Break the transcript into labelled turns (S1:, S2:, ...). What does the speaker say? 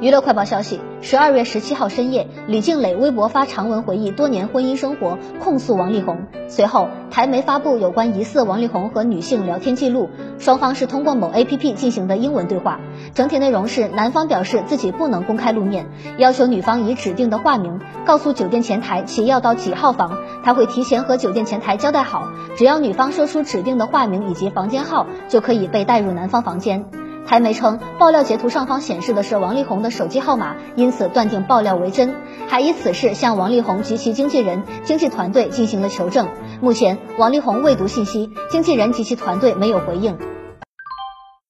S1: 娱乐快报消息：十二月十七号深夜，李静蕾微博发长文回忆多年婚姻生活，控诉王力宏。随后，台媒发布有关疑似王力宏和女性聊天记录，双方是通过某 APP 进行的英文对话。整体内容是，男方表示自己不能公开露面，要求女方以指定的化名告诉酒店前台其要到几号房，他会提前和酒店前台交代好，只要女方说出指定的化名以及房间号，就可以被带入男方房间。台媒称，爆料截图上方显示的是王力宏的手机号码，因此断定爆料为真，还以此事向王力宏及其经纪人、经纪团队进行了求证。目前，王力宏未读信息，经纪人及其团队没有回应。